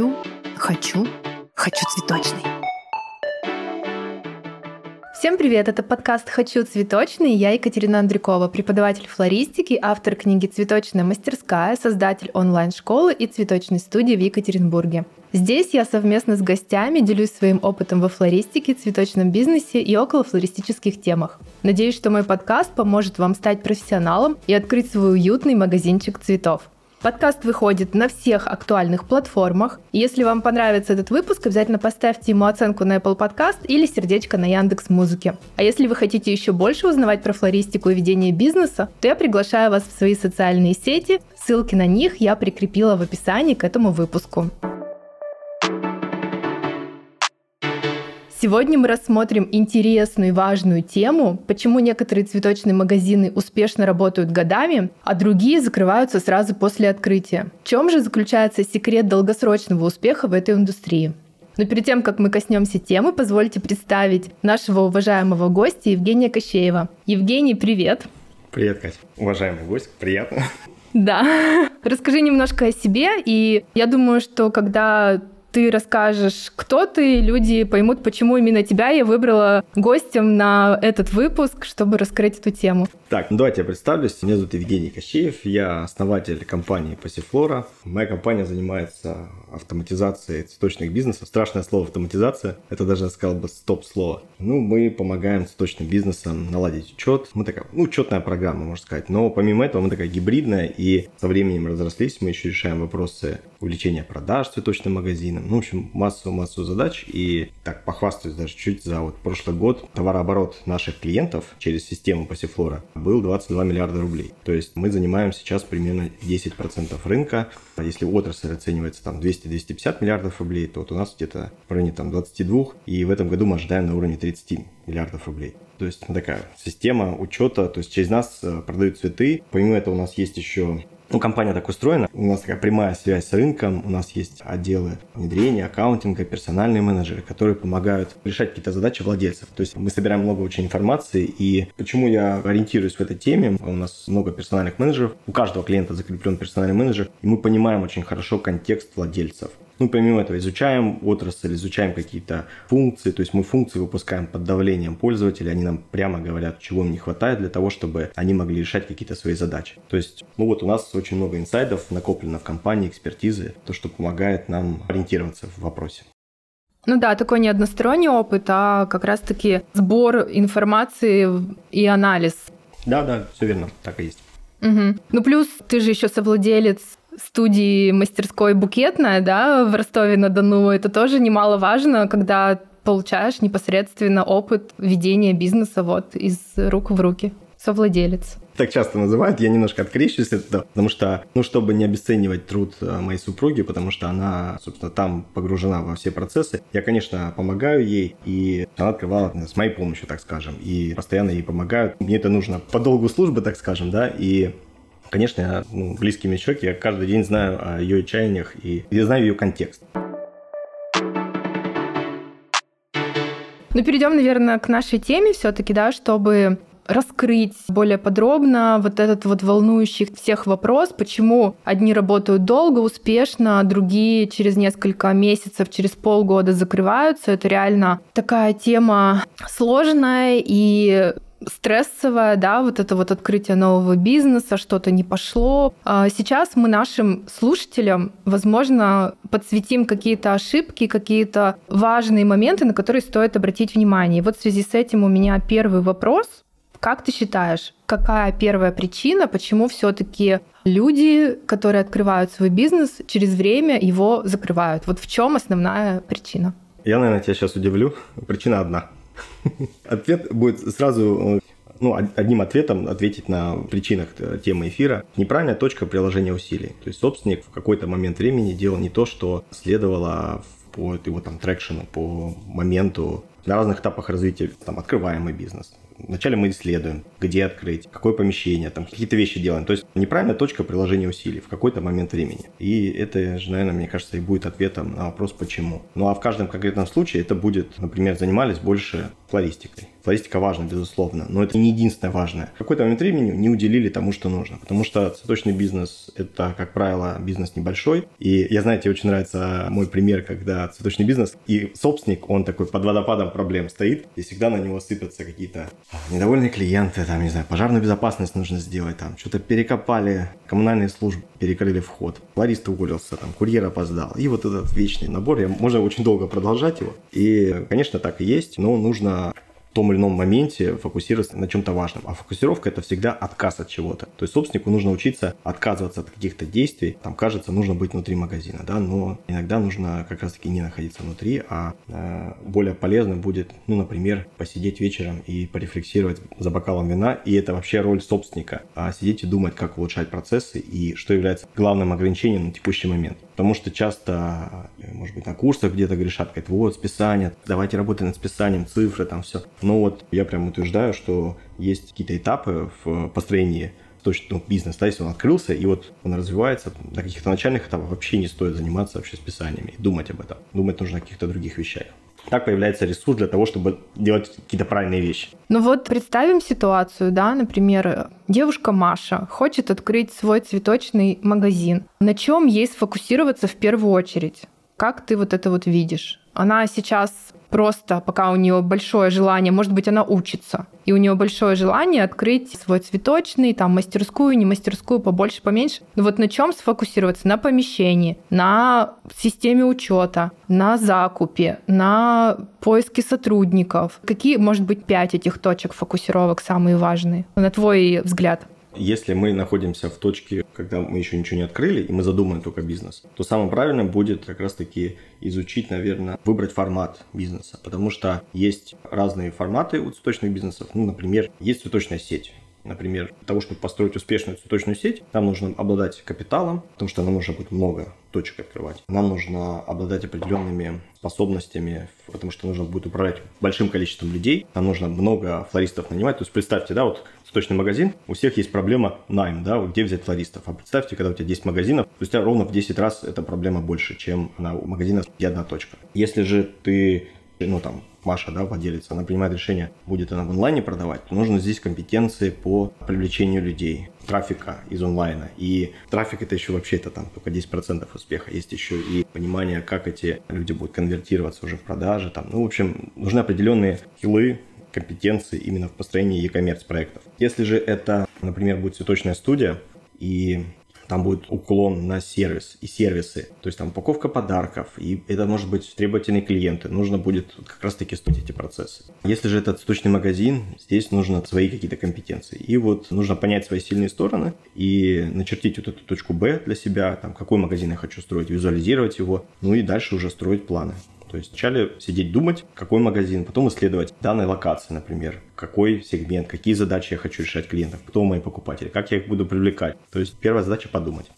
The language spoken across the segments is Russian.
хочу, хочу, хочу цветочный. Всем привет! Это подкаст «Хочу цветочный». Я Екатерина Андрюкова, преподаватель флористики, автор книги «Цветочная мастерская», создатель онлайн-школы и цветочной студии в Екатеринбурге. Здесь я совместно с гостями делюсь своим опытом во флористике, цветочном бизнесе и около флористических темах. Надеюсь, что мой подкаст поможет вам стать профессионалом и открыть свой уютный магазинчик цветов. Подкаст выходит на всех актуальных платформах. Если вам понравится этот выпуск, обязательно поставьте ему оценку на Apple Podcast или сердечко на Яндекс Музыке. А если вы хотите еще больше узнавать про флористику и ведение бизнеса, то я приглашаю вас в свои социальные сети. Ссылки на них я прикрепила в описании к этому выпуску. Сегодня мы рассмотрим интересную и важную тему, почему некоторые цветочные магазины успешно работают годами, а другие закрываются сразу после открытия. В чем же заключается секрет долгосрочного успеха в этой индустрии? Но перед тем, как мы коснемся темы, позвольте представить нашего уважаемого гостя Евгения Кощеева. Евгений, привет! Привет, Катя. Уважаемый гость, приятно. Да. Расскажи немножко о себе, и я думаю, что когда ты расскажешь, кто ты, люди поймут, почему именно тебя я выбрала гостем на этот выпуск, чтобы раскрыть эту тему. Так, ну давайте я представлюсь. Меня зовут Евгений Кощеев, я основатель компании Пассифлора. Моя компания занимается автоматизацией цветочных бизнесов. Страшное слово автоматизация, это даже, я сказал бы, стоп-слово. Ну, мы помогаем цветочным бизнесам наладить учет. Мы такая, ну, учетная программа, можно сказать. Но помимо этого мы такая гибридная, и со временем разрослись. Мы еще решаем вопросы увеличения продаж цветочным магазинам. Ну, в общем, массу-массу задач. И так похвастаюсь даже чуть за вот прошлый год товарооборот наших клиентов через систему Пассифлора был 22 миллиарда рублей. То есть мы занимаем сейчас примерно 10% рынка. А если отрасль оценивается там 200-250 миллиардов рублей, то вот у нас где-то в районе там 22, и в этом году мы ожидаем на уровне 30 миллиардов рублей. То есть такая система учета, то есть через нас э, продают цветы. Помимо этого у нас есть еще ну, компания так устроена. У нас такая прямая связь с рынком. У нас есть отделы внедрения, аккаунтинга, персональные менеджеры, которые помогают решать какие-то задачи владельцев. То есть мы собираем много очень информации. И почему я ориентируюсь в этой теме? У нас много персональных менеджеров. У каждого клиента закреплен персональный менеджер. И мы понимаем очень хорошо контекст владельцев. Ну, помимо этого, изучаем отрасль, изучаем какие-то функции, то есть мы функции выпускаем под давлением пользователей, они нам прямо говорят, чего им не хватает для того, чтобы они могли решать какие-то свои задачи. То есть, ну вот у нас очень много инсайдов накоплено в компании, экспертизы, то, что помогает нам ориентироваться в вопросе. Ну да, такой не односторонний опыт, а как раз-таки сбор информации и анализ. Да, да, все верно, так и есть. Угу. Ну плюс ты же еще совладелец студии мастерской букетная, да, в Ростове-на-Дону, это тоже немаловажно, когда получаешь непосредственно опыт ведения бизнеса вот из рук в руки, совладелец. Так часто называют, я немножко открещусь от этого, потому что, ну, чтобы не обесценивать труд э, моей супруги, потому что она, собственно, там погружена во все процессы, я, конечно, помогаю ей, и она открывала с моей помощью, так скажем, и постоянно ей помогают. Мне это нужно по долгу службы, так скажем, да, и Конечно, ну, близкий мне человек, я каждый день знаю о ее чаяниях и я знаю ее контекст. Ну, перейдем, наверное, к нашей теме все-таки, да, чтобы раскрыть более подробно вот этот вот волнующий всех вопрос, почему одни работают долго, успешно, другие через несколько месяцев, через полгода закрываются. Это реально такая тема сложная и стрессовая, да, вот это вот открытие нового бизнеса, что-то не пошло. А сейчас мы нашим слушателям, возможно, подсветим какие-то ошибки, какие-то важные моменты, на которые стоит обратить внимание. И вот в связи с этим у меня первый вопрос. Как ты считаешь, какая первая причина, почему все-таки люди, которые открывают свой бизнес, через время его закрывают? Вот в чем основная причина? Я, наверное, тебя сейчас удивлю. Причина одна. Ответ будет сразу ну, одним ответом ответить на причинах темы эфира. Неправильная точка приложения усилий. То есть собственник в какой-то момент времени делал не то, что следовало по его там трекшену, по моменту на разных этапах развития, там, открываемый бизнес, вначале мы исследуем, где открыть, какое помещение, там какие-то вещи делаем. То есть неправильная точка приложения усилий в какой-то момент времени. И это же, наверное, мне кажется, и будет ответом на вопрос «почему?». Ну а в каждом конкретном случае это будет, например, занимались больше флористикой. Флористика важна, безусловно, но это не единственное важное. В какой-то момент времени не уделили тому, что нужно, потому что цветочный бизнес – это, как правило, бизнес небольшой. И я, знаете, очень нравится мой пример, когда цветочный бизнес и собственник, он такой под водопадом проблем стоит, и всегда на него сыпятся какие-то недовольные клиенты, там, не знаю, пожарную безопасность нужно сделать, там, что-то перекопали, коммунальные службы перекрыли вход, флорист уволился, там, курьер опоздал. И вот этот вечный набор, я, можно очень долго продолжать его. И, конечно, так и есть, но нужно том или ином моменте фокусироваться на чем-то важном. А фокусировка это всегда отказ от чего-то. То есть собственнику нужно учиться отказываться от каких-то действий. Там кажется, нужно быть внутри магазина, да, но иногда нужно как раз-таки не находиться внутри, а э, более полезно будет, ну, например, посидеть вечером и порефлексировать за бокалом вина. И это вообще роль собственника. А сидеть и думать, как улучшать процессы и что является главным ограничением на текущий момент. Потому что часто, э, может быть, на курсах где-то грешат, говорят, вот, списание, давайте работать над списанием, цифры, там все. Но вот я прям утверждаю, что есть какие-то этапы в построении точно ну, бизнес, да, если он открылся, и вот он развивается, на каких-то начальных этапах вообще не стоит заниматься вообще списаниями, думать об этом. Думать нужно о каких-то других вещах. Так появляется ресурс для того, чтобы делать какие-то правильные вещи. Ну вот представим ситуацию, да, например, девушка Маша хочет открыть свой цветочный магазин. На чем ей сфокусироваться в первую очередь? Как ты вот это вот видишь? Она сейчас просто, пока у нее большое желание, может быть, она учится, и у нее большое желание открыть свой цветочный, там, мастерскую, не мастерскую, побольше, поменьше. Но вот на чем сфокусироваться? На помещении, на системе учета, на закупе, на поиске сотрудников. Какие, может быть, пять этих точек фокусировок самые важные, на твой взгляд? Если мы находимся в точке, когда мы еще ничего не открыли, и мы задумаем только бизнес, то самым правильным будет как раз-таки изучить, наверное, выбрать формат бизнеса. Потому что есть разные форматы у цветочных бизнесов. Ну, например, есть цветочная сеть. Например, для того, чтобы построить успешную цветочную сеть, нам нужно обладать капиталом, потому что нам нужно будет много точек открывать. Нам нужно обладать определенными способностями, потому что нужно будет управлять большим количеством людей. Нам нужно много флористов нанимать. То есть представьте, да, вот цветочный магазин, у всех есть проблема найм, да, где взять флористов. А представьте, когда у тебя 10 магазинов, то у тебя ровно в 10 раз эта проблема больше, чем на у магазина где одна точка. Если же ты ну там Маша, да, владелец, она принимает решение, будет она в онлайне продавать, то нужно здесь компетенции по привлечению людей, трафика из онлайна. И трафик это еще вообще это там только 10% успеха. Есть еще и понимание, как эти люди будут конвертироваться уже в продажи. Там. Ну, в общем, нужны определенные хилы, компетенции именно в построении e-commerce проектов. Если же это, например, будет цветочная студия, и там будет уклон на сервис и сервисы. То есть там упаковка подарков, и это может быть требовательные клиенты. Нужно будет как раз-таки строить эти процессы. Если же это цветочный магазин, здесь нужно свои какие-то компетенции. И вот нужно понять свои сильные стороны и начертить вот эту точку Б для себя, там, какой магазин я хочу строить, визуализировать его, ну и дальше уже строить планы. То есть вначале сидеть думать, какой магазин, потом исследовать данной локации, например, какой сегмент, какие задачи я хочу решать клиентов, кто мои покупатели, как я их буду привлекать. То есть первая задача подумать.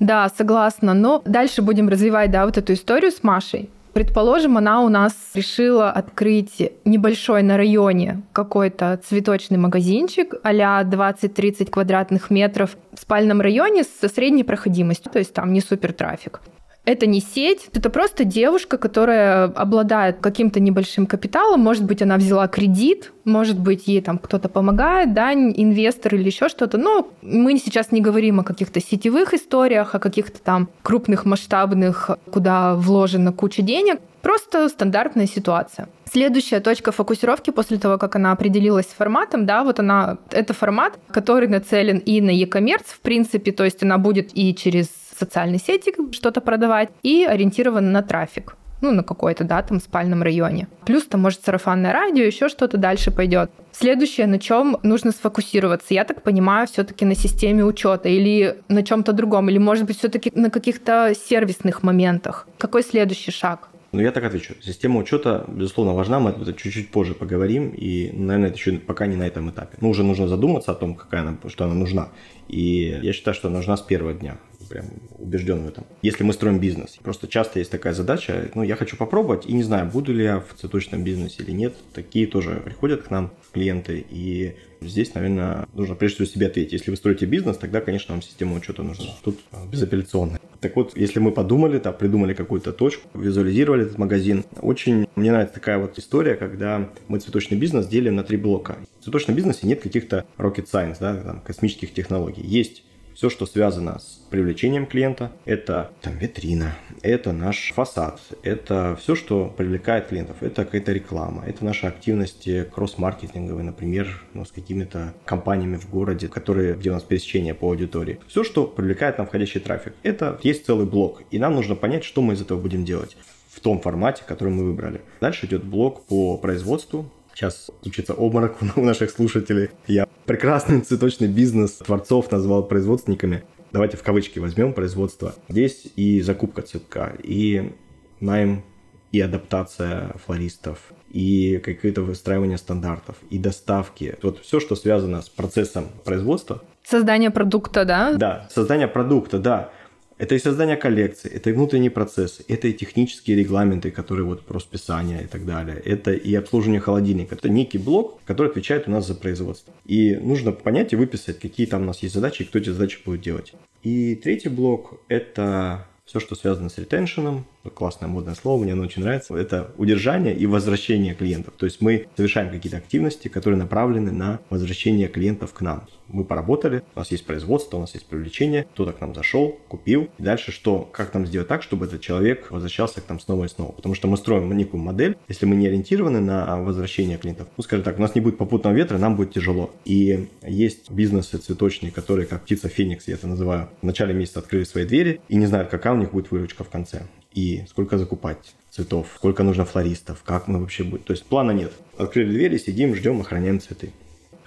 Да, согласна. Но дальше будем развивать, да, вот эту историю с Машей. Предположим, она у нас решила открыть небольшой на районе какой-то цветочный магазинчик а 20-30 квадратных метров в спальном районе со средней проходимостью, то есть там не супер трафик. Это не сеть, это просто девушка, которая обладает каким-то небольшим капиталом. Может быть, она взяла кредит, может быть, ей там кто-то помогает, да, инвестор или еще что-то. Но мы сейчас не говорим о каких-то сетевых историях, о каких-то там крупных, масштабных, куда вложена куча денег. Просто стандартная ситуация. Следующая точка фокусировки после того, как она определилась с форматом, да, вот она, это формат, который нацелен и на e-commerce, в принципе, то есть она будет и через социальной сети что-то продавать и ориентирован на трафик ну, на какой-то, да, там, спальном районе. Плюс там, может, сарафанное радио, еще что-то дальше пойдет. Следующее, на чем нужно сфокусироваться, я так понимаю, все-таки на системе учета или на чем-то другом, или, может быть, все-таки на каких-то сервисных моментах. Какой следующий шаг? Ну, я так отвечу. Система учета, безусловно, важна, мы это чуть-чуть позже поговорим, и, наверное, это еще пока не на этом этапе. Ну, уже нужно задуматься о том, какая она, что она нужна. И я считаю, что она нужна с первого дня прям убежден в этом. Если мы строим бизнес, просто часто есть такая задача, ну, я хочу попробовать, и не знаю, буду ли я в цветочном бизнесе или нет. Такие тоже приходят к нам клиенты, и здесь, наверное, нужно прежде всего себе ответить. Если вы строите бизнес, тогда, конечно, вам система учета нужна. Тут безапелляционная. Так вот, если мы подумали, там, придумали какую-то точку, визуализировали этот магазин, очень мне нравится такая вот история, когда мы цветочный бизнес делим на три блока. В цветочном бизнесе нет каких-то rocket science, да, там, космических технологий. Есть все, что связано с привлечением клиента, это там витрина, это наш фасад, это все, что привлекает клиентов, это какая-то реклама, это наши активности кросс-маркетинговые, например, ну, с какими-то компаниями в городе, которые, где у нас пересечение по аудитории. Все, что привлекает нам входящий трафик, это есть целый блок, и нам нужно понять, что мы из этого будем делать в том формате, который мы выбрали. Дальше идет блок по производству, Сейчас случится обморок у наших слушателей. Я прекрасный цветочный бизнес творцов назвал производственниками. Давайте в кавычки возьмем производство. Здесь и закупка цветка, и найм и адаптация флористов, и какое-то выстраивание стандартов, и доставки. Вот все, что связано с процессом производства. Создание продукта, да? Да, создание продукта, да. Это и создание коллекции, это и внутренние процессы, это и технические регламенты, которые вот про списание и так далее. Это и обслуживание холодильника. Это некий блок, который отвечает у нас за производство. И нужно понять и выписать, какие там у нас есть задачи и кто эти задачи будет делать. И третий блок – это все, что связано с ретеншеном, классное модное слово, мне оно очень нравится, это удержание и возвращение клиентов. То есть мы совершаем какие-то активности, которые направлены на возвращение клиентов к нам. Мы поработали, у нас есть производство, у нас есть привлечение, кто-то к нам зашел, купил. И дальше что? Как нам сделать так, чтобы этот человек возвращался к нам снова и снова? Потому что мы строим некую модель, если мы не ориентированы на возвращение клиентов, ну, скажем так, у нас не будет попутного ветра, нам будет тяжело. И есть бизнесы цветочные, которые, как птица Феникс, я это называю, в начале месяца открыли свои двери и не знают, какая у них будет выручка в конце и сколько закупать цветов, сколько нужно флористов, как мы вообще будем. То есть плана нет. Открыли двери, сидим, ждем, охраняем цветы.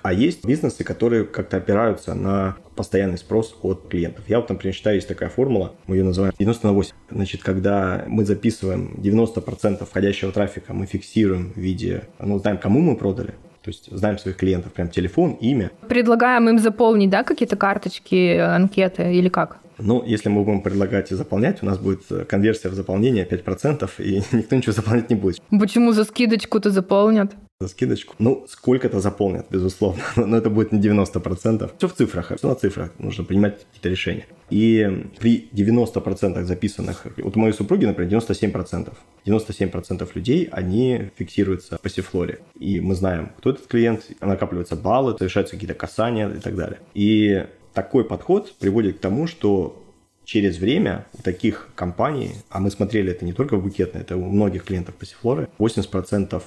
А есть бизнесы, которые как-то опираются на постоянный спрос от клиентов. Я вот, например, считаю, есть такая формула, мы ее называем 90 на 8. Значит, когда мы записываем 90% входящего трафика, мы фиксируем в виде, ну, знаем, кому мы продали, то есть знаем своих клиентов, прям телефон, имя. Предлагаем им заполнить, да, какие-то карточки, анкеты или как? Ну, если мы будем предлагать заполнять, у нас будет конверсия в заполнение 5%, и никто ничего заполнять не будет. Почему за скидочку-то заполнят? За скидочку. Ну, сколько-то заполнят, безусловно, но это будет не 90%. Все в цифрах, все на цифрах, нужно принимать какие-то решения. И при 90% записанных, вот у моей супруги, например, 97%. 97% людей, они фиксируются по сифлоре. И мы знаем, кто этот клиент, накапливаются баллы, совершаются какие-то касания и так далее. И такой подход приводит к тому, что через время у таких компаний, а мы смотрели это не только в букетной, это у многих клиентов Пассифлоры, 80%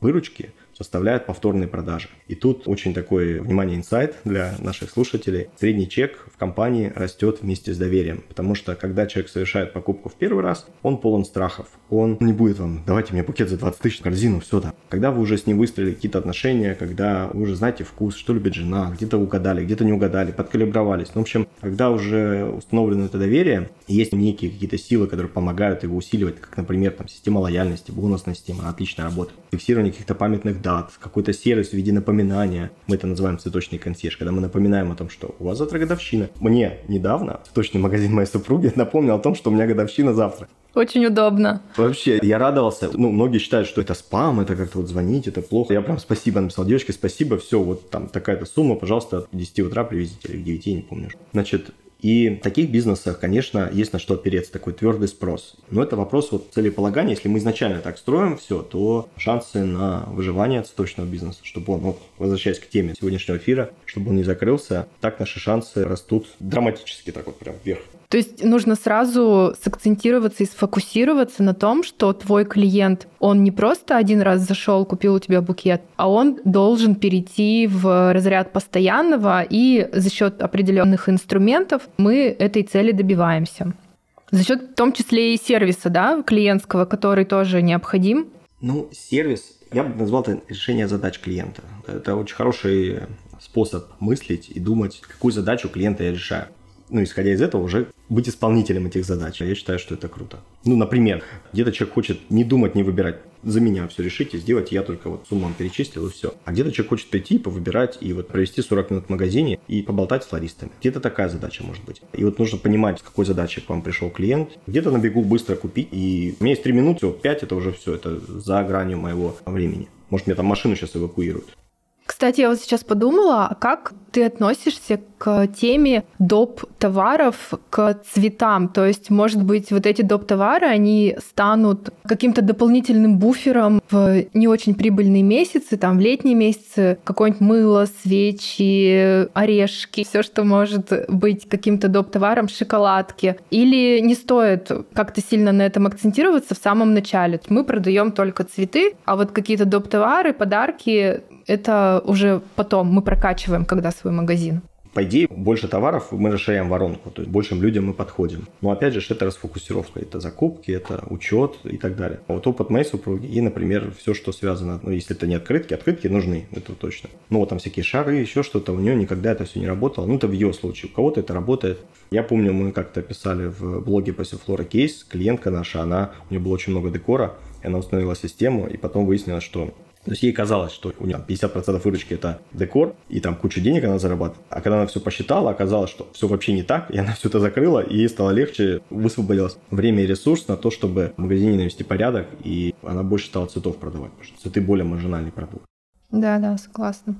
выручки составляют повторные продажи. И тут очень такой, внимание, инсайт для наших слушателей. Средний чек в компании растет вместе с доверием, потому что когда человек совершает покупку в первый раз, он полон страхов. Он не будет вам, давайте мне букет за 20 тысяч корзину, все да. Когда вы уже с ним выстроили какие-то отношения, когда вы уже знаете вкус, что любит жена, где-то угадали, где-то не угадали, подкалибровались. Ну, в общем, когда уже установлено это доверие, есть некие какие-то силы, которые помогают его усиливать, как, например, там, система лояльности, бонусная система, отлично работает. Фиксирование каких-то памятных дат, какой-то сервис в виде напоминания. Мы это называем цветочный консьерж, когда мы напоминаем о том, что у вас завтра годовщина. Мне недавно цветочный магазин моей супруги напомнил о том, что у меня годовщина завтра. Очень удобно. Вообще, я радовался. Ну, многие считают, что это спам, это как-то вот звонить, это плохо. Я прям спасибо написал девочке, спасибо, все, вот там такая-то сумма, пожалуйста, от 10 утра привезите, или к 9, не помню. Значит, и в таких бизнесах, конечно, есть на что опереться, такой твердый спрос. Но это вопрос вот целеполагания. Если мы изначально так строим все, то шансы на выживание цветочного бизнеса, чтобы он, вот, возвращаясь к теме сегодняшнего эфира, чтобы он не закрылся, так наши шансы растут драматически так вот прям вверх. То есть нужно сразу сакцентироваться и сфокусироваться на том, что твой клиент, он не просто один раз зашел, купил у тебя букет, а он должен перейти в разряд постоянного, и за счет определенных инструментов мы этой цели добиваемся. За счет в том числе и сервиса, да, клиентского, который тоже необходим. Ну, сервис, я бы назвал это решение задач клиента. Это очень хороший способ мыслить и думать, какую задачу клиента я решаю ну, исходя из этого, уже быть исполнителем этих задач. Я считаю, что это круто. Ну, например, где-то человек хочет не думать, не выбирать. за меня все решите, сделайте, я только вот сумму вам перечислил и все. А где-то человек хочет прийти, повыбирать и вот провести 40 минут в магазине и поболтать с флористами. Где-то такая задача может быть. И вот нужно понимать, с какой задачей к вам пришел клиент. Где-то на бегу быстро купить. И у меня есть 3 минуты, все, 5 это уже все, это за гранью моего времени. Может, мне там машину сейчас эвакуируют. Кстати, я вот сейчас подумала, а как ты относишься к теме доп. товаров к цветам? То есть, может быть, вот эти доп. товары, они станут каким-то дополнительным буфером в не очень прибыльные месяцы, там, в летние месяцы, какое-нибудь мыло, свечи, орешки, все, что может быть каким-то доп. товаром, шоколадки. Или не стоит как-то сильно на этом акцентироваться в самом начале? Мы продаем только цветы, а вот какие-то доп. товары, подарки это уже потом мы прокачиваем, когда свой магазин. По идее, больше товаров мы расширяем воронку, то есть большим людям мы подходим. Но опять же, это расфокусировка, это закупки, это учет и так далее. А вот опыт моей супруги и, например, все, что связано, ну, если это не открытки, открытки нужны, это точно. Ну, вот там всякие шары, еще что-то, у нее никогда это все не работало. Ну, это в ее случае, у кого-то это работает. Я помню, мы как-то писали в блоге по Сифлора кейс, клиентка наша, она, у нее было очень много декора, и она установила систему, и потом выяснилось, что то есть ей казалось, что у нее 50% выручки это декор, и там кучу денег она зарабатывает. А когда она все посчитала, оказалось, что все вообще не так, и она все это закрыла, и ей стало легче, высвободилось время и ресурс на то, чтобы в магазине навести порядок, и она больше стала цветов продавать, потому что цветы более маржинальный продукт. Да, да, согласна.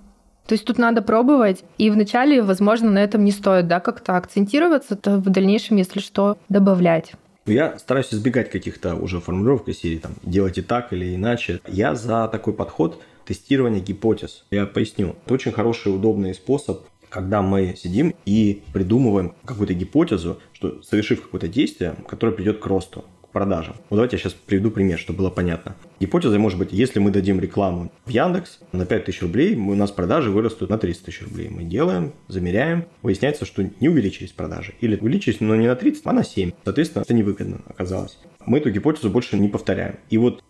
То есть тут надо пробовать, и вначале, возможно, на этом не стоит, да, как-то акцентироваться, то в дальнейшем, если что, добавлять. Я стараюсь избегать каких-то уже формулировок из серии, там, делайте так или иначе. Я за такой подход тестирования гипотез. Я поясню. Это очень хороший, удобный способ когда мы сидим и придумываем какую-то гипотезу, что совершив какое-то действие, которое придет к росту продажам. Вот давайте я сейчас приведу пример, чтобы было понятно. Гипотеза может быть, если мы дадим рекламу в Яндекс на 5000 рублей, у нас продажи вырастут на 300 тысяч рублей. Мы делаем, замеряем, выясняется, что не увеличились продажи. Или увеличились, но не на 30, а на 7. Соответственно, это невыгодно оказалось. Мы эту гипотезу больше не повторяем. И вот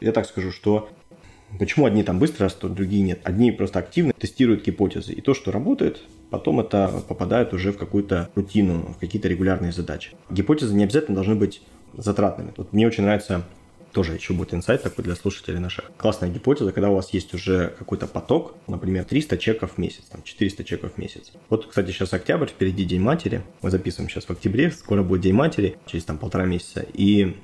я так скажу, что Почему одни там быстро растут, другие нет? Одни просто активно тестируют гипотезы. И то, что работает, потом это попадает уже в какую-то рутину, в какие-то регулярные задачи. Гипотезы не обязательно должны быть затратными. Вот мне очень нравится тоже еще будет инсайт такой для слушателей наших. Классная гипотеза, когда у вас есть уже какой-то поток, например, 300 чеков в месяц, там, 400 чеков в месяц. Вот, кстати, сейчас октябрь, впереди День матери. Мы записываем сейчас в октябре, скоро будет День матери, через там полтора месяца. И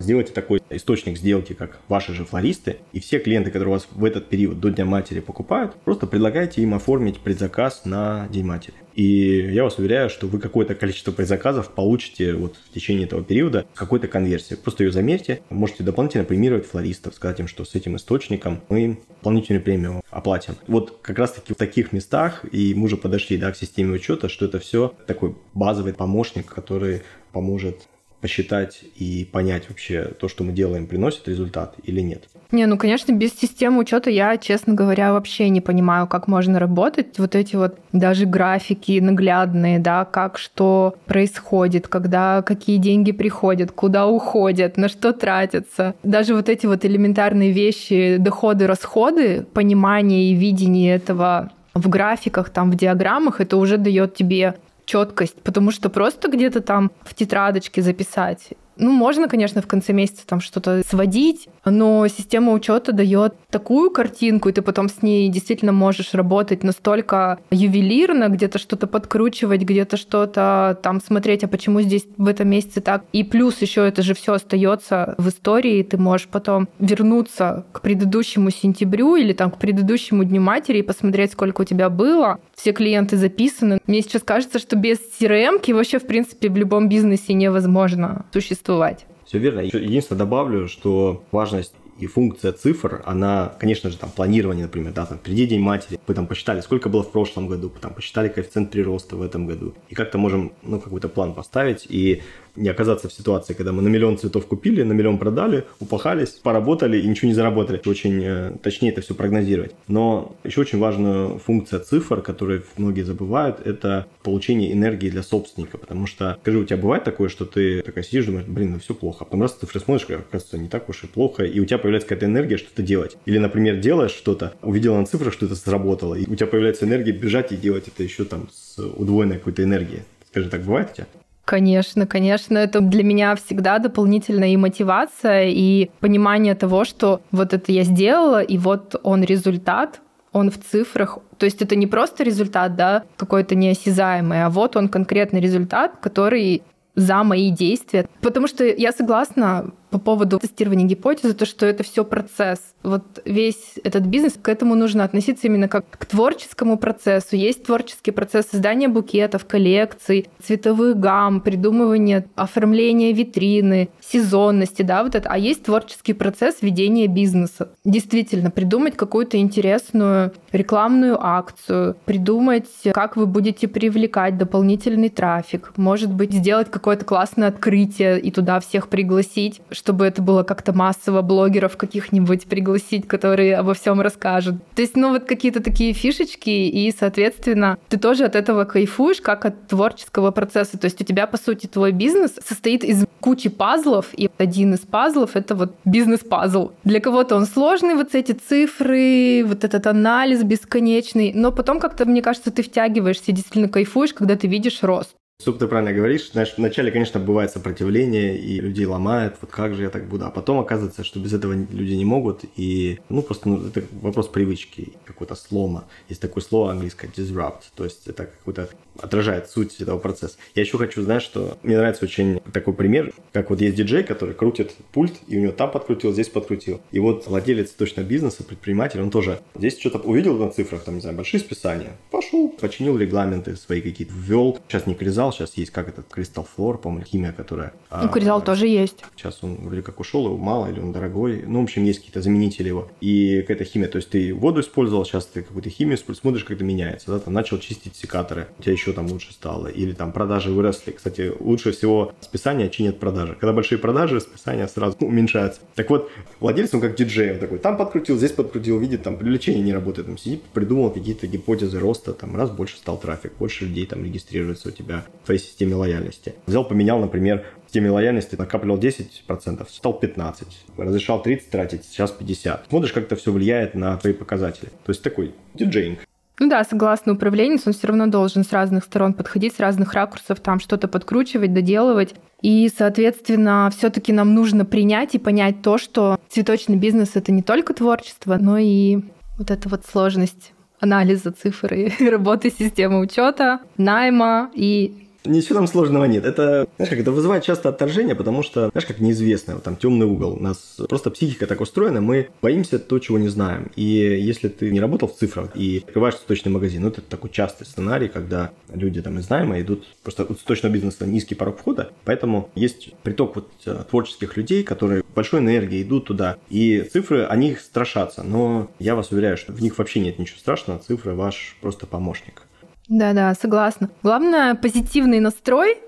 Сделайте такой источник сделки, как ваши же флористы, и все клиенты, которые у вас в этот период до Дня Матери покупают, просто предлагайте им оформить предзаказ на День Матери. И я вас уверяю, что вы какое-то количество предзаказов получите вот в течение этого периода какой-то конверсии. Просто ее замерьте. Можете дополнительно премировать флористов, сказать им, что с этим источником мы дополнительную премию оплатим. Вот как раз таки в таких местах, и мы уже подошли да, к системе учета, что это все такой базовый помощник, который поможет посчитать и понять вообще то, что мы делаем, приносит результат или нет. Не, ну, конечно, без системы учета я, честно говоря, вообще не понимаю, как можно работать. Вот эти вот даже графики наглядные, да, как что происходит, когда какие деньги приходят, куда уходят, на что тратятся. Даже вот эти вот элементарные вещи, доходы, расходы, понимание и видение этого в графиках, там, в диаграммах, это уже дает тебе четкость, потому что просто где-то там в тетрадочке записать ну, можно, конечно, в конце месяца там что-то сводить, но система учета дает такую картинку, и ты потом с ней действительно можешь работать настолько ювелирно, где-то что-то подкручивать, где-то что-то там смотреть, а почему здесь в этом месяце так. И плюс еще это же все остается в истории, и ты можешь потом вернуться к предыдущему сентябрю или там к предыдущему Дню Матери и посмотреть, сколько у тебя было. Все клиенты записаны. Мне сейчас кажется, что без CRM вообще, в принципе, в любом бизнесе невозможно существовать существовать. Все верно. Единственное добавлю, что важность и функция цифр, она, конечно же, там планирование, например, да, там впереди День матери, вы там посчитали, сколько было в прошлом году, там посчитали коэффициент прироста в этом году, и как-то можем, ну, какой-то план поставить, и не оказаться в ситуации, когда мы на миллион цветов купили, на миллион продали, упахались, поработали и ничего не заработали. Очень э, точнее это все прогнозировать. Но еще очень важная функция цифр, которую многие забывают, это получение энергии для собственника. Потому что, скажи, у тебя бывает такое, что ты такая сидишь, думаешь, блин, ну все плохо. А потом раз цифры смотришь, оказывается, не так уж и плохо, и у тебя появляется какая-то энергия что-то делать. Или, например, делаешь что-то, увидела на цифрах, что это сработало, и у тебя появляется энергия бежать и делать это еще там с удвоенной какой-то энергией. Скажи, так бывает у тебя? Конечно, конечно, это для меня всегда дополнительная и мотивация, и понимание того, что вот это я сделала, и вот он результат, он в цифрах. То есть это не просто результат, да, какой-то неосязаемый, а вот он конкретный результат, который за мои действия. Потому что я согласна по поводу тестирования гипотезы, то, что это все процесс. Вот весь этот бизнес, к этому нужно относиться именно как к творческому процессу. Есть творческий процесс создания букетов, коллекций, цветовых гамм, придумывания, оформления витрины, сезонности, да, вот это. А есть творческий процесс ведения бизнеса. Действительно, придумать какую-то интересную рекламную акцию, придумать, как вы будете привлекать дополнительный трафик, может быть, сделать какое-то классное открытие и туда всех пригласить, чтобы это было как-то массово блогеров каких-нибудь пригласить, которые обо всем расскажут. То есть, ну вот какие-то такие фишечки, и, соответственно, ты тоже от этого кайфуешь, как от творческого процесса. То есть у тебя, по сути, твой бизнес состоит из кучи пазлов, и один из пазлов — это вот бизнес-пазл. Для кого-то он сложный, вот эти цифры, вот этот анализ бесконечный, но потом как-то, мне кажется, ты втягиваешься и действительно кайфуешь, когда ты видишь рост. Суп, ты правильно говоришь. Знаешь, вначале, конечно, бывает сопротивление, и людей ломает, вот как же я так буду. А потом оказывается, что без этого люди не могут, и, ну, просто ну, это вопрос привычки, какого-то слома. Есть такое слово английское disrupt, то есть это какой-то отражает суть этого процесса. Я еще хочу, знаешь, что мне нравится очень такой пример, как вот есть диджей, который крутит пульт, и у него там подкрутил, здесь подкрутил. И вот владелец точно бизнеса, предприниматель, он тоже здесь что-то увидел на цифрах, там, не знаю, большие списания, пошел, починил регламенты свои какие-то, ввел, сейчас не кризал, Кризал, сейчас есть как этот Кристал Флор, по-моему, химия, которая... Ну, Кризал а, тоже есть. Сейчас он вроде как ушел, его мало, или он дорогой. Ну, в общем, есть какие-то заменители его. И какая-то химия, то есть ты воду использовал, сейчас ты какую-то химию используешь, смотришь, как это меняется, да, там начал чистить секаторы, у тебя еще там лучше стало. Или там продажи выросли. Кстати, лучше всего списания чинят продажи. Когда большие продажи, списания сразу уменьшаются. Так вот, владелец, он как диджей, он такой, там подкрутил, здесь подкрутил, видит, там привлечение не работает, там сидит, придумал какие-то гипотезы роста, там раз больше стал трафик, больше людей там регистрируется у тебя в твоей системе лояльности. Взял, поменял, например, в системе лояльности накапливал 10%, стал 15%, разрешал 30 тратить, сейчас 50%. Смотришь, как это все влияет на твои показатели. То есть такой диджейнг. Ну да, согласно управленец, он все равно должен с разных сторон подходить, с разных ракурсов, там что-то подкручивать, доделывать. И, соответственно, все-таки нам нужно принять и понять то, что цветочный бизнес это не только творчество, но и вот эта вот сложность анализа цифр и работы системы учета, найма и Ничего там сложного нет. Это, знаешь, как это вызывает часто отторжение, потому что, знаешь, как неизвестное, вот там темный угол. У нас просто психика так устроена, мы боимся то, чего не знаем. И если ты не работал в цифрах и открываешь цветочный магазин, ну, это такой частый сценарий, когда люди там из найма идут, просто у цветочного бизнеса низкий порог входа, поэтому есть приток вот э, творческих людей, которые большой энергией идут туда, и цифры, они их страшатся, но я вас уверяю, что в них вообще нет ничего страшного, цифры ваш просто помощник. Да-да, согласна. Главное позитивный настрой,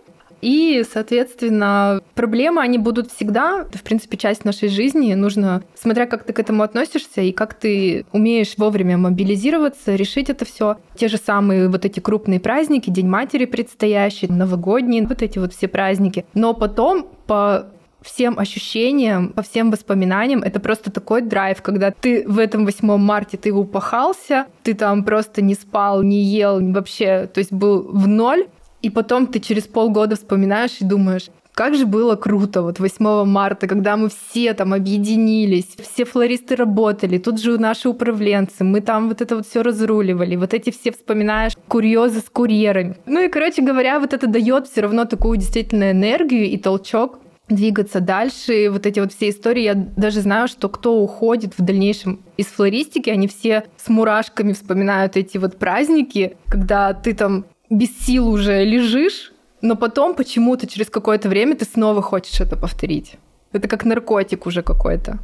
и, соответственно, проблемы, они будут всегда, в принципе, часть нашей жизни. Нужно, смотря как ты к этому относишься и как ты умеешь вовремя мобилизироваться, решить это все. Те же самые вот эти крупные праздники, День матери предстоящий, новогодние, вот эти вот все праздники. Но потом по всем ощущениям, по всем воспоминаниям. Это просто такой драйв, когда ты в этом 8 марте ты упахался, ты там просто не спал, не ел, вообще, то есть был в ноль, и потом ты через полгода вспоминаешь и думаешь, как же было круто вот 8 марта, когда мы все там объединились, все флористы работали, тут же наши управленцы, мы там вот это вот все разруливали, вот эти все вспоминаешь курьезы с курьерами. Ну и, короче говоря, вот это дает все равно такую действительно энергию и толчок двигаться дальше. И вот эти вот все истории, я даже знаю, что кто уходит в дальнейшем из флористики, они все с мурашками вспоминают эти вот праздники, когда ты там без сил уже лежишь, но потом почему-то через какое-то время ты снова хочешь это повторить. Это как наркотик уже какой-то.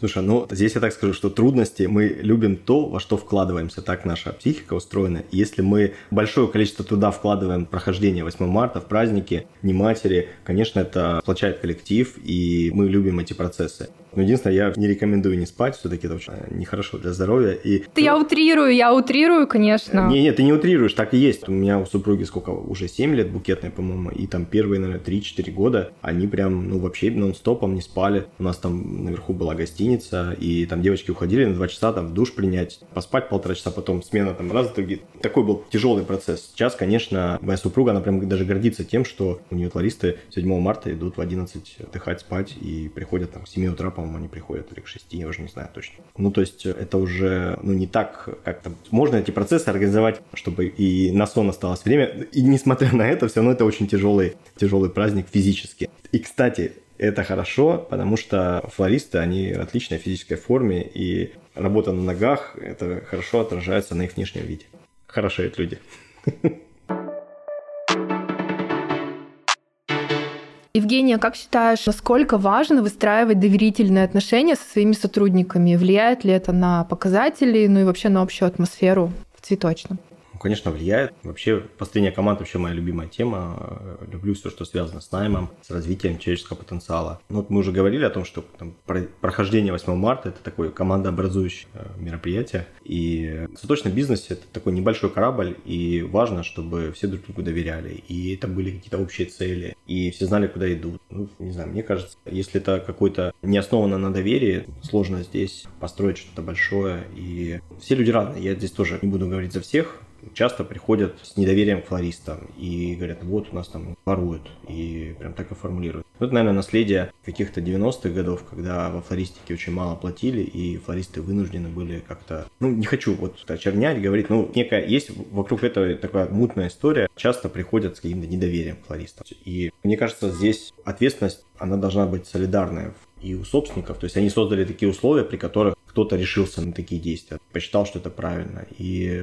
Слушай, ну здесь я так скажу, что трудности мы любим то, во что вкладываемся. Так наша психика устроена. Если мы большое количество труда вкладываем в прохождение 8 марта, в праздники, не матери, конечно, это сплочает коллектив, и мы любим эти процессы. Но единственное, я не рекомендую не спать, все-таки это очень нехорошо для здоровья. И... Ты я утрирую, я утрирую, конечно. Не, нет, ты не утрируешь, так и есть. У меня у супруги сколько, уже 7 лет букетной, по-моему, и там первые, наверное, 3-4 года они прям, ну, вообще нон-стопом не спали. У нас там наверху была гостиница, и там девочки уходили на 2 часа там в душ принять, поспать полтора часа, потом смена там раз, другие. Такой был тяжелый процесс. Сейчас, конечно, моя супруга, она прям даже гордится тем, что у нее флористы 7 марта идут в 11 отдыхать, спать и приходят там в 7 утра, по-моему, они приходят, или к 6, я уже не знаю точно. Ну, то есть это уже, ну, не так, как там, можно эти процессы организовать, чтобы и на сон осталось время, и несмотря на это, все равно это очень тяжелый, тяжелый праздник физически. И, кстати, это хорошо, потому что флористы, они в отличной физической форме, и работа на ногах, это хорошо отражается на их внешнем виде. Хорошеют люди. Евгения, как считаешь, насколько важно выстраивать доверительные отношения со своими сотрудниками? Влияет ли это на показатели, ну и вообще на общую атмосферу в цветочном? Конечно, влияет. Вообще, построение команд вообще моя любимая тема. Люблю все, что связано с наймом, с развитием человеческого потенциала. Ну, вот мы уже говорили о том, что там, прохождение 8 марта – это такое командообразующее э, мероприятие. И в цветочном бизнесе это такой небольшой корабль, и важно, чтобы все друг другу доверяли. И это были какие-то общие цели, и все знали, куда идут. Ну, не знаю, мне кажется, если это какой-то не основано на доверии, сложно здесь построить что-то большое. И все люди разные. Я здесь тоже не буду говорить за всех, часто приходят с недоверием к флористам и говорят, вот у нас там воруют, и прям так и формулируют. Ну, это, наверное, наследие каких-то 90-х годов, когда во флористике очень мало платили, и флористы вынуждены были как-то, ну, не хочу вот очернять, говорить, ну, некая, есть вокруг этого такая мутная история, часто приходят с каким-то недоверием к флористам. И мне кажется, здесь ответственность, она должна быть солидарная и у собственников. То есть они создали такие условия, при которых кто-то решился на такие действия, посчитал, что это правильно. И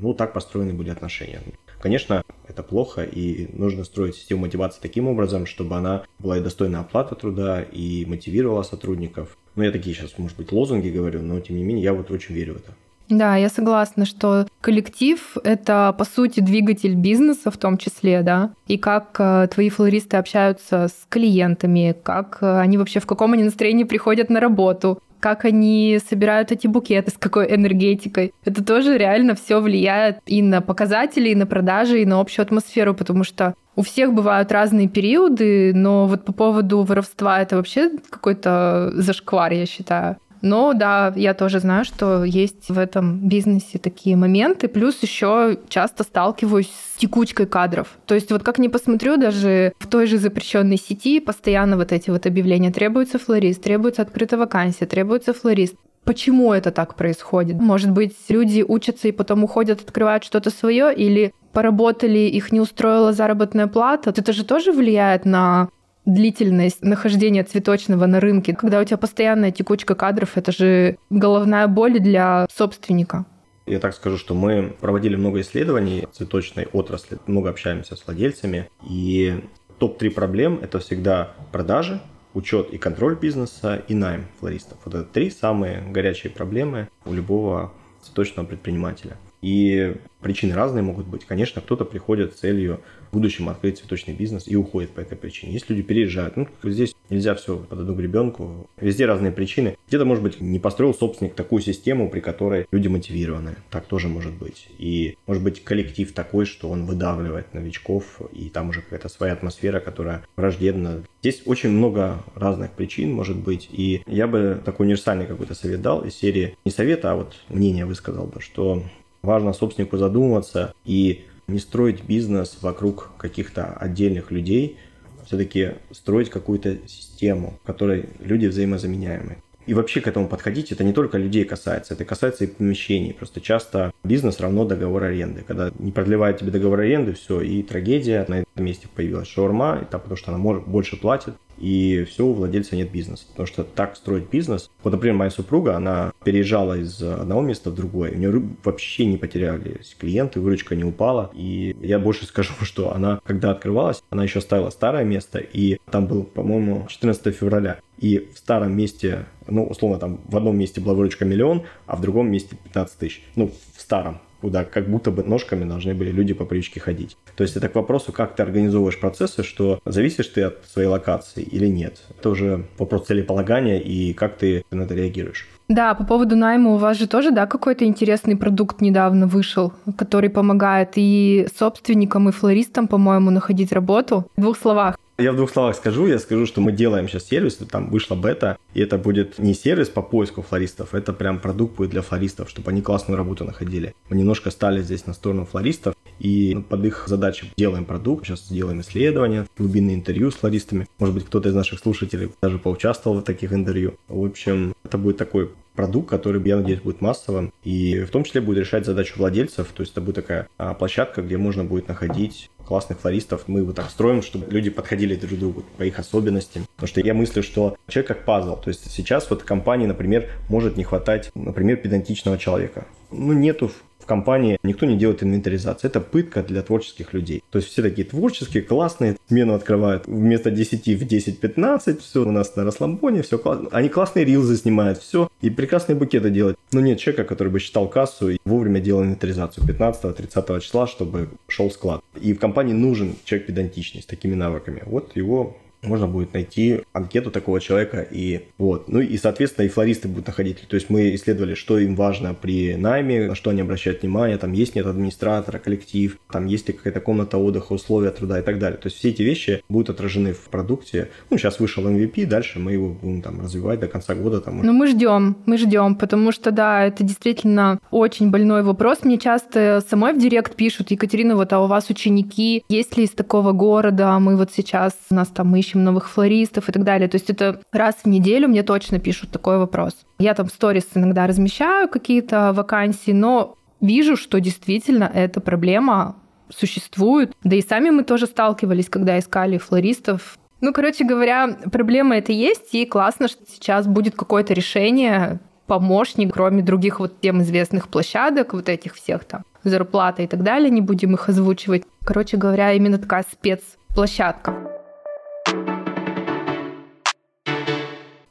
ну, так построены были отношения. Конечно, это плохо, и нужно строить систему мотивации таким образом, чтобы она была и достойна оплата труда, и мотивировала сотрудников. Ну, я такие сейчас, может быть, лозунги говорю, но тем не менее, я вот очень верю в это. Да, я согласна, что коллектив — это, по сути, двигатель бизнеса в том числе, да, и как э, твои флористы общаются с клиентами, как э, они вообще, в каком они настроении приходят на работу, как они собирают эти букеты, с какой энергетикой. Это тоже реально все влияет и на показатели, и на продажи, и на общую атмосферу, потому что у всех бывают разные периоды, но вот по поводу воровства это вообще какой-то зашквар, я считаю. Но да, я тоже знаю, что есть в этом бизнесе такие моменты. Плюс еще часто сталкиваюсь с текучкой кадров. То есть вот как ни посмотрю, даже в той же запрещенной сети постоянно вот эти вот объявления требуется флорист, требуется открытая вакансия, требуется флорист. Почему это так происходит? Может быть, люди учатся и потом уходят, открывают что-то свое, или поработали, их не устроила заработная плата. Это же тоже влияет на длительность нахождения цветочного на рынке, когда у тебя постоянная текучка кадров, это же головная боль для собственника. Я так скажу, что мы проводили много исследований цветочной отрасли, много общаемся с владельцами, и топ-3 проблем – это всегда продажи, учет и контроль бизнеса и найм флористов. Вот это три самые горячие проблемы у любого цветочного предпринимателя. И причины разные могут быть. Конечно, кто-то приходит с целью в будущем открыть цветочный бизнес и уходит по этой причине. Есть люди переезжают. Ну, здесь нельзя все под одну гребенку. Везде разные причины. Где-то, может быть, не построил собственник такую систему, при которой люди мотивированы. Так тоже может быть. И, может быть, коллектив такой, что он выдавливает новичков, и там уже какая-то своя атмосфера, которая враждебна. Здесь очень много разных причин, может быть. И я бы такой универсальный какой-то совет дал из серии, не совета, а вот мнение высказал бы, что важно собственнику задумываться и не строить бизнес вокруг каких-то отдельных людей, все-таки строить какую-то систему, в которой люди взаимозаменяемые. И вообще к этому подходить, это не только людей касается, это касается и помещений. Просто часто бизнес равно договор аренды. Когда не продлевают тебе договор аренды, все, и трагедия. На этом месте появилась шаурма, это потому что она может, больше платит, и все, у владельца нет бизнеса. Потому что так строить бизнес... Вот, например, моя супруга, она переезжала из одного места в другое. У нее вообще не потерялись клиенты, выручка не упала. И я больше скажу, что она, когда открывалась, она еще ставила старое место, и там был, по-моему, 14 февраля. И в старом месте, ну, условно, там в одном месте была выручка миллион, а в другом месте 15 тысяч. Ну, в старом куда как будто бы ножками должны были люди по привычке ходить. То есть это к вопросу, как ты организовываешь процессы, что зависишь ты от своей локации или нет. Это уже вопрос целеполагания и как ты на это реагируешь. Да, по поводу найма у вас же тоже, да, какой-то интересный продукт недавно вышел, который помогает и собственникам, и флористам, по-моему, находить работу. В двух словах. Я в двух словах скажу. Я скажу, что мы делаем сейчас сервис, там вышла бета, и это будет не сервис по поиску флористов, это прям продукт будет для флористов, чтобы они классную работу находили. Мы немножко стали здесь на сторону флористов, и под их задачи делаем продукт. Сейчас делаем исследования, глубинные интервью с флористами. Может быть, кто-то из наших слушателей даже поучаствовал в таких интервью. В общем, это будет такой продукт, который, я надеюсь, будет массовым и в том числе будет решать задачу владельцев. То есть это будет такая а, площадка, где можно будет находить классных флористов. Мы его так строим, чтобы люди подходили друг к другу по их особенностям. Потому что я мыслю, что человек как пазл. То есть сейчас вот компании, например, может не хватать, например, педантичного человека. Ну, нету в компании никто не делает инвентаризацию. Это пытка для творческих людей. То есть все такие творческие, классные, смену открывают вместо 10 в 10-15, все у нас на расслабоне, все классно. Они классные рилзы снимают, все, и прекрасные букеты делают. Но нет человека, который бы считал кассу и вовремя делал инвентаризацию 15-30 числа, чтобы шел склад. И в компании нужен человек педантичный с такими навыками. Вот его можно будет найти анкету такого человека и вот. Ну и, соответственно, и флористы будут находить. То есть мы исследовали, что им важно при найме, на что они обращают внимание, там есть нет администратора, коллектив, там есть ли какая-то комната отдыха, условия труда и так далее. То есть все эти вещи будут отражены в продукте. Ну, сейчас вышел MVP, дальше мы его будем там развивать до конца года. Там. Ну, мы ждем, мы ждем, потому что, да, это действительно очень больной вопрос. Мне часто самой в директ пишут, Екатерина, вот а у вас ученики, есть ли из такого города, мы вот сейчас, у нас там ищем ищем новых флористов и так далее. То есть это раз в неделю мне точно пишут такой вопрос. Я там в сторис иногда размещаю какие-то вакансии, но вижу, что действительно эта проблема существует. Да и сами мы тоже сталкивались, когда искали флористов. Ну, короче говоря, проблема это есть, и классно, что сейчас будет какое-то решение, помощник, кроме других вот тем известных площадок, вот этих всех там, зарплата и так далее, не будем их озвучивать. Короче говоря, именно такая спецплощадка.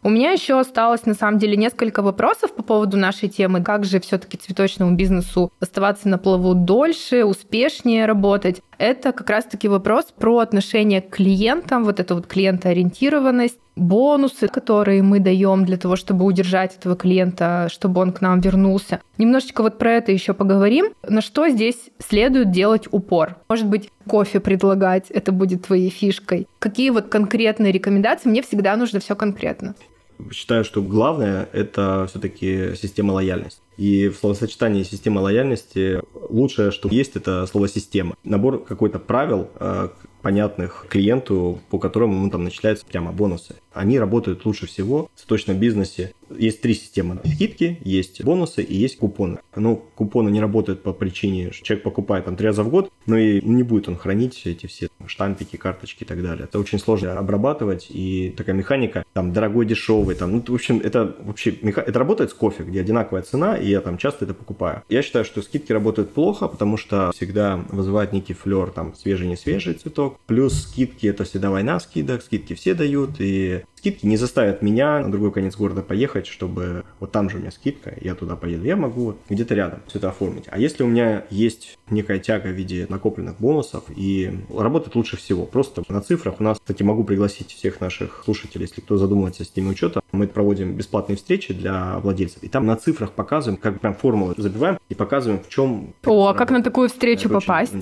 У меня еще осталось, на самом деле, несколько вопросов по поводу нашей темы. Как же все-таки цветочному бизнесу оставаться на плаву дольше, успешнее работать? Это как раз-таки вопрос про отношение к клиентам, вот эту вот клиентоориентированность, бонусы, которые мы даем для того, чтобы удержать этого клиента, чтобы он к нам вернулся. Немножечко вот про это еще поговорим. На что здесь следует делать упор? Может быть, кофе предлагать, это будет твоей фишкой. Какие вот конкретные рекомендации? Мне всегда нужно все конкретно считаю, что главное – это все-таки система лояльности. И в словосочетании система лояльности лучшее, что есть, это слово система. Набор какой-то правил, э, понятных клиенту, по которым ему там начисляются прямо бонусы. Они работают лучше всего в цветочном бизнесе. Есть три системы. Скидки, есть бонусы и есть купоны. Но купоны не работают по причине, что человек покупает там три раза в год, но и не будет он хранить эти все штампики, карточки и так далее. Это очень сложно обрабатывать, и такая механика, там, дорогой, дешевый, там, ну, в общем, это вообще, это работает с кофе, где одинаковая цена, и я там часто это покупаю. Я считаю, что скидки работают плохо, потому что всегда вызывает некий флер, там, свежий, не свежий цветок, Плюс скидки это всегда война скидок, скидки все дают, и скидки не заставят меня на другой конец города поехать, чтобы вот там же у меня скидка, я туда поеду. Я могу где-то рядом все это оформить. А если у меня есть некая тяга в виде накопленных бонусов, и работает лучше всего. Просто на цифрах у нас, кстати, могу пригласить всех наших слушателей, если кто задумывается с системой учета, мы проводим бесплатные встречи для владельцев, и там на цифрах показываем, как прям формулы забиваем и показываем, в чем... О, а как на такую встречу это попасть?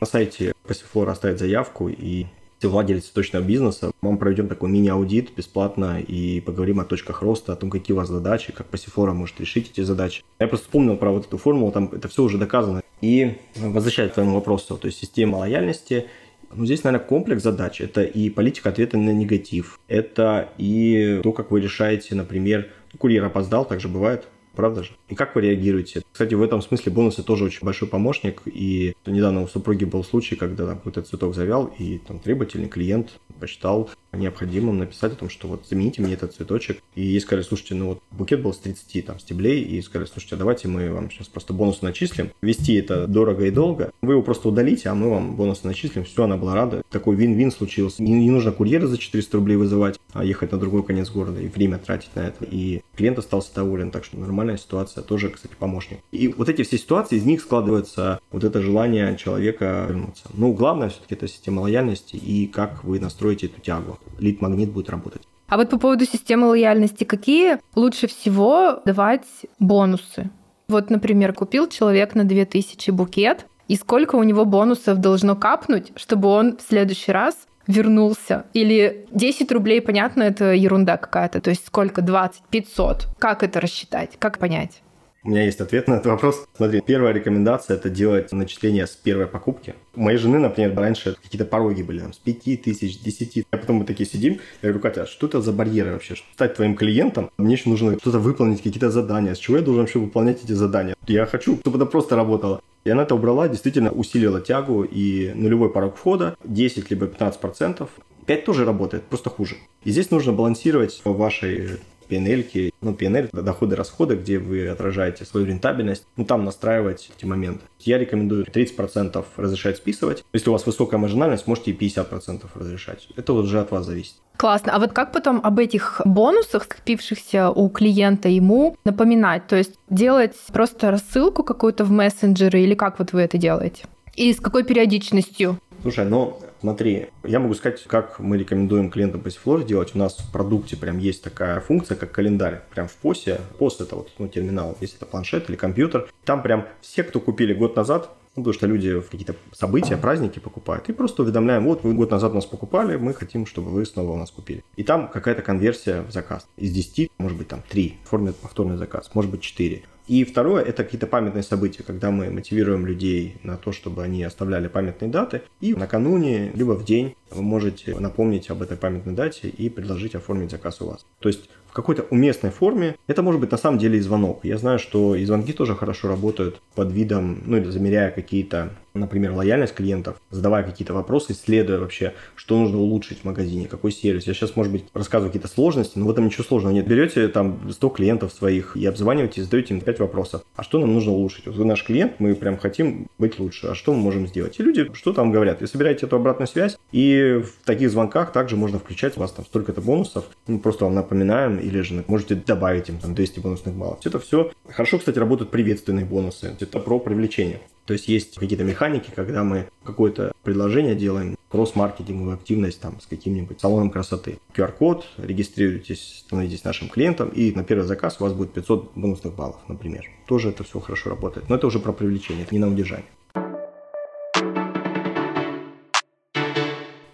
На сайте Passiflora оставить заявку, и владелец точного бизнеса, мы проведем такой мини-аудит бесплатно и поговорим о точках роста, о том, какие у вас задачи, как Passiflora может решить эти задачи. Я просто вспомнил про вот эту формулу, там это все уже доказано. И возвращаясь к твоему вопросу, то есть система лояльности, ну, здесь, наверное, комплекс задач. Это и политика ответа на негатив. Это и то, как вы решаете, например, курьер опоздал, так же бывает, правда же? И как вы реагируете? Кстати, в этом смысле бонусы тоже очень большой помощник. И недавно у супруги был случай, когда там какой-то цветок завял, и там требовательный клиент посчитал необходимым написать о том, что вот замените мне этот цветочек. И ей сказали, слушайте, ну вот букет был с 30 там стеблей, и сказали, слушайте, а давайте мы вам сейчас просто бонус начислим. Вести это дорого и долго. Вы его просто удалите, а мы вам бонус начислим. Все, она была рада. Такой вин-вин случился. Не, не нужно курьера за 400 рублей вызывать, а ехать на другой конец города и время тратить на это. И клиент остался доволен. Так что нормальная ситуация. Тоже, кстати, помощник. И вот эти все ситуации, из них складывается вот это желание человека вернуться. Ну, главное все-таки это система лояльности и как вы настроите эту тягу. Лид-магнит будет работать. А вот по поводу системы лояльности, какие лучше всего давать бонусы? Вот, например, купил человек на 2000 букет, и сколько у него бонусов должно капнуть, чтобы он в следующий раз вернулся. Или 10 рублей, понятно, это ерунда какая-то. То есть сколько? 20, 500. Как это рассчитать? Как понять? У меня есть ответ на этот вопрос. Смотри, первая рекомендация – это делать начисление с первой покупки. У моей жены, например, раньше какие-то пороги были, там, с 5 тысяч, 10. А потом мы такие сидим, я говорю, Катя, а что это за барьеры вообще? Чтобы стать твоим клиентом, мне еще нужно что-то выполнить, какие-то задания. С чего я должен вообще выполнять эти задания? Я хочу, чтобы это просто работало. И она это убрала, действительно усилила тягу и нулевой порог входа, 10 либо 15 процентов. 5 тоже работает, просто хуже. И здесь нужно балансировать в вашей PNL, ну, PNL, доходы-расходы, где вы отражаете свою рентабельность, ну, там настраивать эти моменты. Я рекомендую 30% разрешать списывать. Если у вас высокая маржинальность, можете и 50% разрешать. Это уже от вас зависит. Классно. А вот как потом об этих бонусах, скопившихся у клиента ему, напоминать? То есть делать просто рассылку какую-то в мессенджеры или как вот вы это делаете? И с какой периодичностью? Слушай, ну Смотри, я могу сказать, как мы рекомендуем клиентам PassiFloor делать. У нас в продукте прям есть такая функция, как календарь. Прям в посе. Пост это вот ну, терминал, если это планшет или компьютер. Там прям все, кто купили год назад, ну, потому что люди в какие-то события, праздники покупают. И просто уведомляем, вот вы год назад нас покупали, мы хотим, чтобы вы снова у нас купили. И там какая-то конверсия в заказ. Из 10, может быть, там 3 оформят повторный заказ, может быть, 4. И второе, это какие-то памятные события, когда мы мотивируем людей на то, чтобы они оставляли памятные даты, и накануне, либо в день вы можете напомнить об этой памятной дате и предложить оформить заказ у вас. То есть в какой-то уместной форме. Это может быть на самом деле и звонок. Я знаю, что и звонки тоже хорошо работают под видом, ну или замеряя какие-то, например, лояльность клиентов, задавая какие-то вопросы, исследуя вообще, что нужно улучшить в магазине, какой сервис. Я сейчас, может быть, рассказываю какие-то сложности, но в этом ничего сложного нет. Берете там 100 клиентов своих и обзваниваете, задаете им 5 вопросов. А что нам нужно улучшить? Вот вы наш клиент, мы прям хотим быть лучше. А что мы можем сделать? И люди что там говорят? Вы собираете эту обратную связь, и в таких звонках также можно включать у вас там столько-то бонусов. Мы просто вам напоминаем или же можете добавить им там 200 бонусных баллов. Это все хорошо, кстати, работают приветственные бонусы. Это про привлечение. То есть есть какие-то механики, когда мы какое-то предложение делаем, кросс-маркетинговую активность там с каким-нибудь салоном красоты. QR-код, регистрируйтесь, становитесь нашим клиентом, и на первый заказ у вас будет 500 бонусных баллов, например. Тоже это все хорошо работает. Но это уже про привлечение, это не на удержание.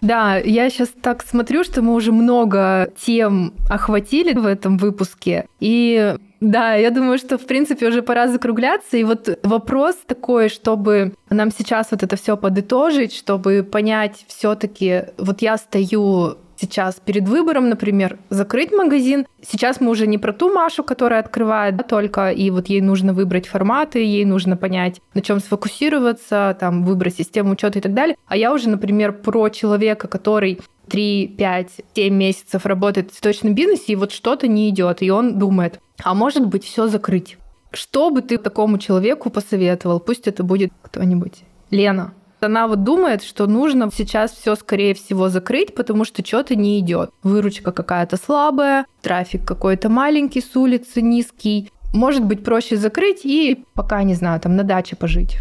Да, я сейчас так смотрю, что мы уже много тем охватили в этом выпуске. И да, я думаю, что, в принципе, уже пора закругляться. И вот вопрос такой, чтобы нам сейчас вот это все подытожить, чтобы понять все-таки, вот я стою сейчас перед выбором, например, закрыть магазин. Сейчас мы уже не про ту Машу, которая открывает да, только, и вот ей нужно выбрать форматы, ей нужно понять, на чем сфокусироваться, там, выбрать систему учета и так далее. А я уже, например, про человека, который 3, 5, 7 месяцев работает в цветочном бизнесе, и вот что-то не идет, и он думает, а может быть все закрыть. Что бы ты такому человеку посоветовал? Пусть это будет кто-нибудь. Лена, она вот думает, что нужно сейчас все скорее всего закрыть, потому что что-то не идет. Выручка какая-то слабая, трафик какой-то маленький с улицы, низкий. Может быть, проще закрыть и пока, не знаю, там на даче пожить,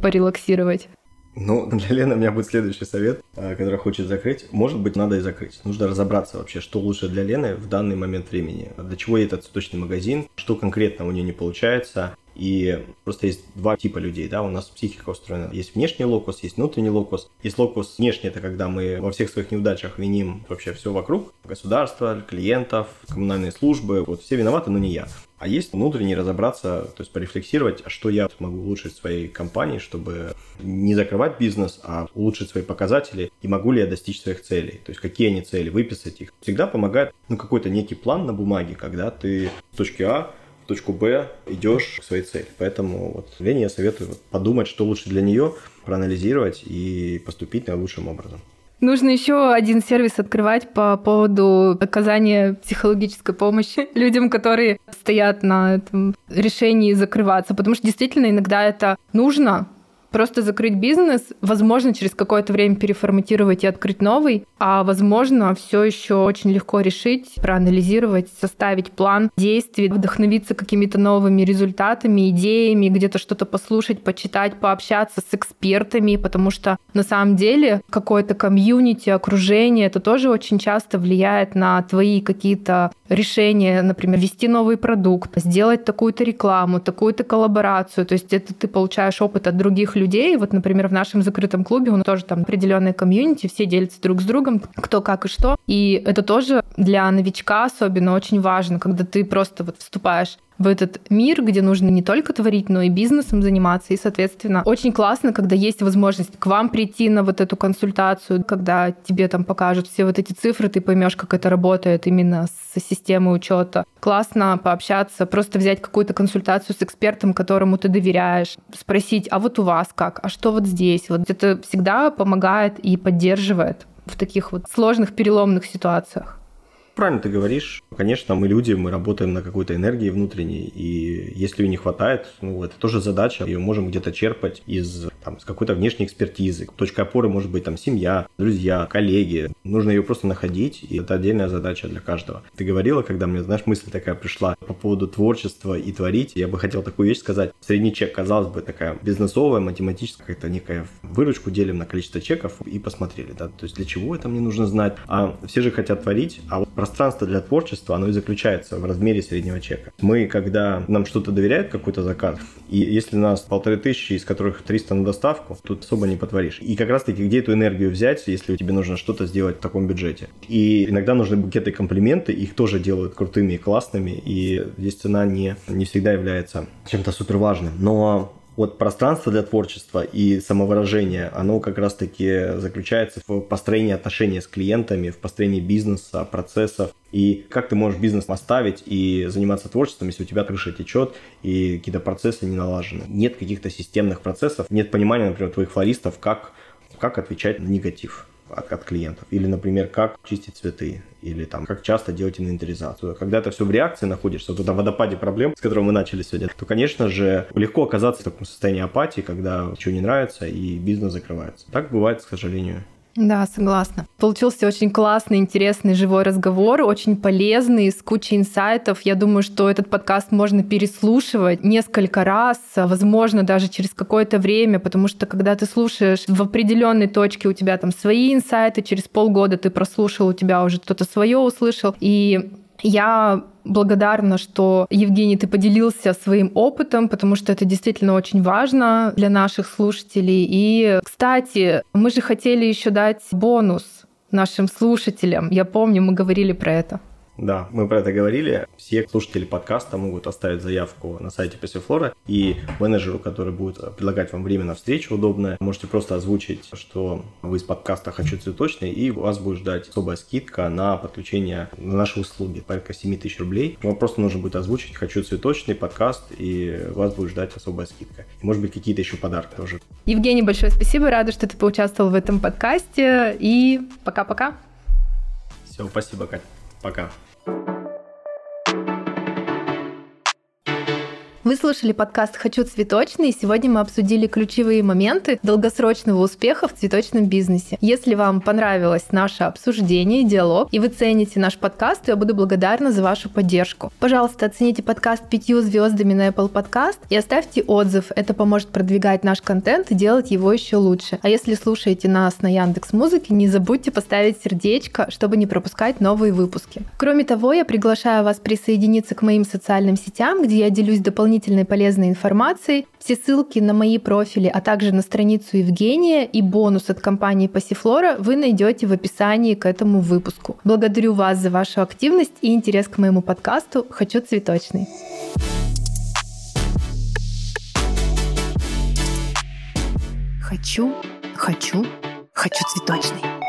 порелаксировать. Ну, для Лены у меня будет следующий совет, э, который хочет закрыть. Может быть, надо и закрыть. Нужно разобраться вообще, что лучше для Лены в данный момент времени. Для чего ей этот цветочный магазин, что конкретно у нее не получается, и просто есть два типа людей, да, у нас психика устроена. Есть внешний локус, есть внутренний локус. Есть локус внешний, это когда мы во всех своих неудачах виним вообще все вокруг. Государство, клиентов, коммунальные службы. Вот все виноваты, но не я. А есть внутренний разобраться, то есть порефлексировать, а что я могу улучшить в своей компании, чтобы не закрывать бизнес, а улучшить свои показатели, и могу ли я достичь своих целей. То есть какие они цели, выписать их. Всегда помогает ну, какой-то некий план на бумаге, когда ты с точки А точку Б идешь к своей цели. Поэтому вот Лене я советую подумать, что лучше для нее, проанализировать и поступить наилучшим образом. Нужно еще один сервис открывать по поводу оказания психологической помощи людям, которые стоят на этом решении закрываться. Потому что действительно иногда это нужно, Просто закрыть бизнес, возможно, через какое-то время переформатировать и открыть новый, а возможно, все еще очень легко решить, проанализировать, составить план действий, вдохновиться какими-то новыми результатами, идеями, где-то что-то послушать, почитать, пообщаться с экспертами, потому что на самом деле какое-то комьюнити, окружение, это тоже очень часто влияет на твои какие-то решения, например, вести новый продукт, сделать такую-то рекламу, такую-то коллаборацию. То есть это ты получаешь опыт от других людей. Вот, например, в нашем закрытом клубе у нас тоже там определенная комьюнити, все делятся друг с другом, кто как и что. И это тоже для новичка особенно очень важно, когда ты просто вот вступаешь в этот мир, где нужно не только творить, но и бизнесом заниматься. И, соответственно, очень классно, когда есть возможность к вам прийти на вот эту консультацию, когда тебе там покажут все вот эти цифры, ты поймешь, как это работает именно с системой учета. Классно пообщаться, просто взять какую-то консультацию с экспертом, которому ты доверяешь, спросить, а вот у вас как, а что вот здесь? Вот это всегда помогает и поддерживает в таких вот сложных переломных ситуациях. Правильно ты говоришь. Конечно, мы люди, мы работаем на какой-то энергии внутренней, и если ее не хватает, ну, это тоже задача, ее можем где-то черпать из, там, из какой-то внешней экспертизы. Точка опоры может быть там семья, друзья, коллеги. Нужно ее просто находить, и это отдельная задача для каждого. Ты говорила, когда мне, знаешь, мысль такая пришла по поводу творчества и творить, я бы хотел такую вещь сказать. Средний чек, казалось бы, такая бизнесовая, математическая, какая-то некая выручку делим на количество чеков и посмотрели, да, то есть для чего это мне нужно знать. А все же хотят творить, а вот пространство для творчества, оно и заключается в размере среднего чека. Мы, когда нам что-то доверяют, какой-то заказ, и если у нас полторы тысячи, из которых 300 на доставку, тут особо не потворишь. И как раз-таки, где эту энергию взять, если тебе нужно что-то сделать в таком бюджете? И иногда нужны букеты комплименты, их тоже делают крутыми и классными, и здесь цена не, не всегда является чем-то супер важным. Но вот пространство для творчества и самовыражения, оно как раз-таки заключается в построении отношений с клиентами, в построении бизнеса, процессов. И как ты можешь бизнес оставить и заниматься творчеством, если у тебя крыша течет и какие-то процессы не налажены. Нет каких-то системных процессов, нет понимания, например, твоих флористов, как, как отвечать на негатив от, от клиентов. Или, например, как чистить цветы, или там, как часто делать инвентаризацию. Когда это все в реакции находишься, вот в водопаде проблем, с которого мы начали сегодня, то, конечно же, легко оказаться в таком состоянии апатии, когда ничего не нравится и бизнес закрывается. Так бывает, к сожалению. Да, согласна. Получился очень классный, интересный, живой разговор, очень полезный, с кучей инсайтов. Я думаю, что этот подкаст можно переслушивать несколько раз, возможно, даже через какое-то время, потому что когда ты слушаешь в определенной точке, у тебя там свои инсайты, через полгода ты прослушал, у тебя уже кто-то свое услышал. И я благодарна, что, Евгений, ты поделился своим опытом, потому что это действительно очень важно для наших слушателей. И, кстати, мы же хотели еще дать бонус нашим слушателям. Я помню, мы говорили про это. Да, мы про это говорили. Все слушатели подкаста могут оставить заявку на сайте Пассифлора, и менеджеру, который будет предлагать вам время на встречу удобное, можете просто озвучить, что вы из подкаста «Хочу цветочный», и у вас будет ждать особая скидка на подключение на наши услуги, порядка 7 тысяч рублей. Вам просто нужно будет озвучить «Хочу цветочный» подкаст, и вас будет ждать особая скидка. И, может быть, какие-то еще подарки тоже. Евгений, большое спасибо, рада, что ты поучаствовал в этом подкасте, и пока-пока. Все, спасибо, Катя. Пока. Вы слушали подкаст «Хочу цветочный», и сегодня мы обсудили ключевые моменты долгосрочного успеха в цветочном бизнесе. Если вам понравилось наше обсуждение, диалог, и вы цените наш подкаст, то я буду благодарна за вашу поддержку. Пожалуйста, оцените подкаст пятью звездами на Apple Podcast и оставьте отзыв. Это поможет продвигать наш контент и делать его еще лучше. А если слушаете нас на Яндекс Музыке, не забудьте поставить сердечко, чтобы не пропускать новые выпуски. Кроме того, я приглашаю вас присоединиться к моим социальным сетям, где я делюсь дополнительными дополнительной полезной информацией. Все ссылки на мои профили, а также на страницу Евгения и бонус от компании Пассифлора вы найдете в описании к этому выпуску. Благодарю вас за вашу активность и интерес к моему подкасту «Хочу цветочный». Хочу, хочу, хочу цветочный.